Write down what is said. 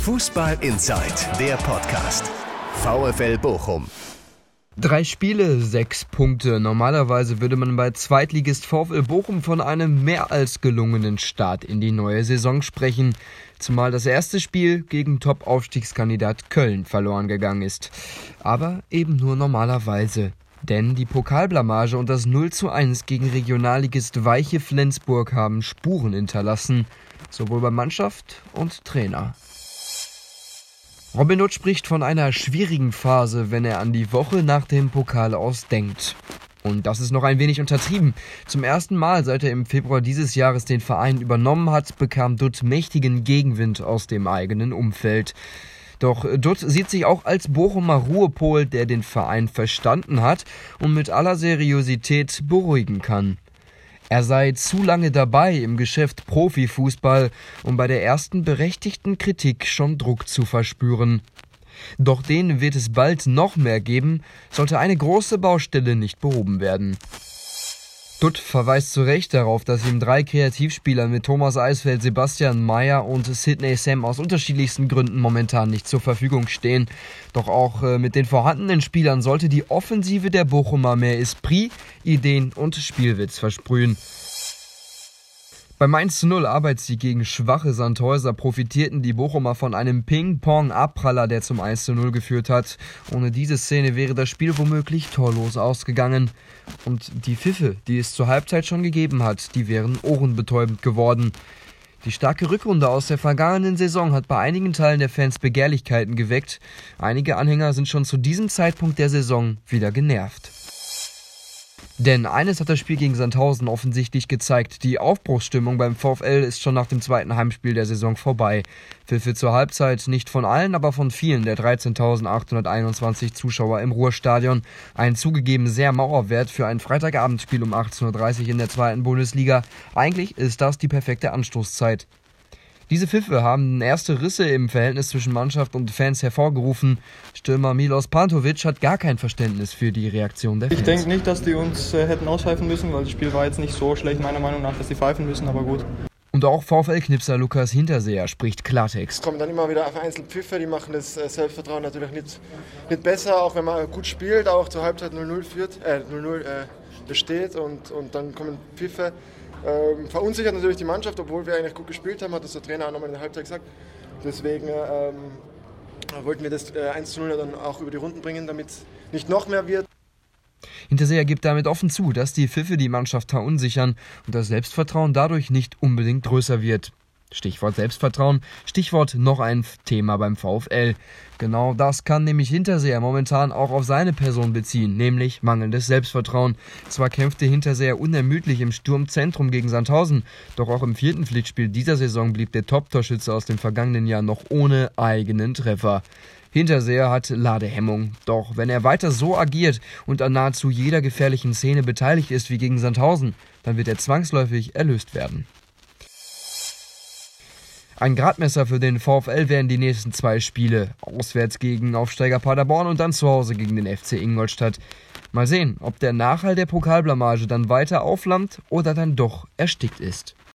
Fußball Inside, der Podcast. VfL Bochum. Drei Spiele, sechs Punkte. Normalerweise würde man bei Zweitligist VfL Bochum von einem mehr als gelungenen Start in die neue Saison sprechen. Zumal das erste Spiel gegen Top-Aufstiegskandidat Köln verloren gegangen ist. Aber eben nur normalerweise. Denn die Pokalblamage und das 0 zu 1 gegen Regionalligist Weiche Flensburg haben Spuren hinterlassen. Sowohl bei Mannschaft und Trainer. Robin Hood spricht von einer schwierigen Phase, wenn er an die Woche nach dem Pokal aus denkt. Und das ist noch ein wenig untertrieben. Zum ersten Mal, seit er im Februar dieses Jahres den Verein übernommen hat, bekam Dutt mächtigen Gegenwind aus dem eigenen Umfeld. Doch Dutt sieht sich auch als Bochumer Ruhepol, der den Verein verstanden hat und mit aller Seriosität beruhigen kann. Er sei zu lange dabei im Geschäft Profifußball, um bei der ersten berechtigten Kritik schon Druck zu verspüren. Doch den wird es bald noch mehr geben, sollte eine große Baustelle nicht behoben werden. Dutt verweist zu Recht darauf, dass ihm drei Kreativspieler mit Thomas Eisfeld, Sebastian Mayer und Sidney Sam aus unterschiedlichsten Gründen momentan nicht zur Verfügung stehen. Doch auch äh, mit den vorhandenen Spielern sollte die Offensive der Bochumer mehr Esprit, Ideen und Spielwitz versprühen. Beim 1 0 Arbeitssieg gegen schwache Sandhäuser profitierten die Bochumer von einem Ping-Pong-Abpraller, der zum 1 0 geführt hat. Ohne diese Szene wäre das Spiel womöglich torlos ausgegangen. Und die Pfiffe, die es zur Halbzeit schon gegeben hat, die wären ohrenbetäubend geworden. Die starke Rückrunde aus der vergangenen Saison hat bei einigen Teilen der Fans Begehrlichkeiten geweckt. Einige Anhänger sind schon zu diesem Zeitpunkt der Saison wieder genervt. Denn eines hat das Spiel gegen Sandhausen offensichtlich gezeigt. Die Aufbruchsstimmung beim VfL ist schon nach dem zweiten Heimspiel der Saison vorbei. Pfiffe zur Halbzeit nicht von allen, aber von vielen der 13.821 Zuschauer im Ruhrstadion. Ein zugegeben sehr Mauerwert für ein Freitagabendspiel um 18.30 Uhr in der zweiten Bundesliga. Eigentlich ist das die perfekte Anstoßzeit. Diese Pfiffe haben erste Risse im Verhältnis zwischen Mannschaft und Fans hervorgerufen. Stürmer Milos Pantovic hat gar kein Verständnis für die Reaktion der Fans. Ich denke nicht, dass die uns äh, hätten auspfeifen müssen, weil das Spiel war jetzt nicht so schlecht, meiner Meinung nach, dass die pfeifen müssen, aber gut. Und auch VfL-Knipser Lukas Hinterseher spricht Klartext. Es kommen dann immer wieder vereinzelt Pfiffe, die machen das äh, Selbstvertrauen natürlich nicht, nicht besser, auch wenn man gut spielt, auch zur Halbzeit 0-0 führt, äh, 0-0 äh, steht und, und dann kommen Pfiffe. Ähm, verunsichert natürlich die Mannschaft, obwohl wir eigentlich gut gespielt haben, hat das der Trainer auch nochmal in der Halbzeit gesagt. Deswegen ähm, wollten wir das äh, 1 0 dann auch über die Runden bringen, damit nicht noch mehr wird. Hinterseher gibt damit offen zu, dass die Pfiffe die Mannschaft verunsichern und das Selbstvertrauen dadurch nicht unbedingt größer wird. Stichwort Selbstvertrauen, Stichwort noch ein Thema beim VfL. Genau das kann nämlich Hinterseher momentan auch auf seine Person beziehen, nämlich mangelndes Selbstvertrauen. Zwar kämpfte Hinterseher unermüdlich im Sturmzentrum gegen Sandhausen, doch auch im vierten Pflichtspiel dieser Saison blieb der Top-Torschütze aus dem vergangenen Jahr noch ohne eigenen Treffer. Hinterseher hat Ladehemmung. Doch wenn er weiter so agiert und an nahezu jeder gefährlichen Szene beteiligt ist wie gegen Sandhausen, dann wird er zwangsläufig erlöst werden. Ein Gradmesser für den VfL wären die nächsten zwei Spiele. Auswärts gegen Aufsteiger Paderborn und dann zu Hause gegen den FC Ingolstadt. Mal sehen, ob der Nachhall der Pokalblamage dann weiter aufflammt oder dann doch erstickt ist.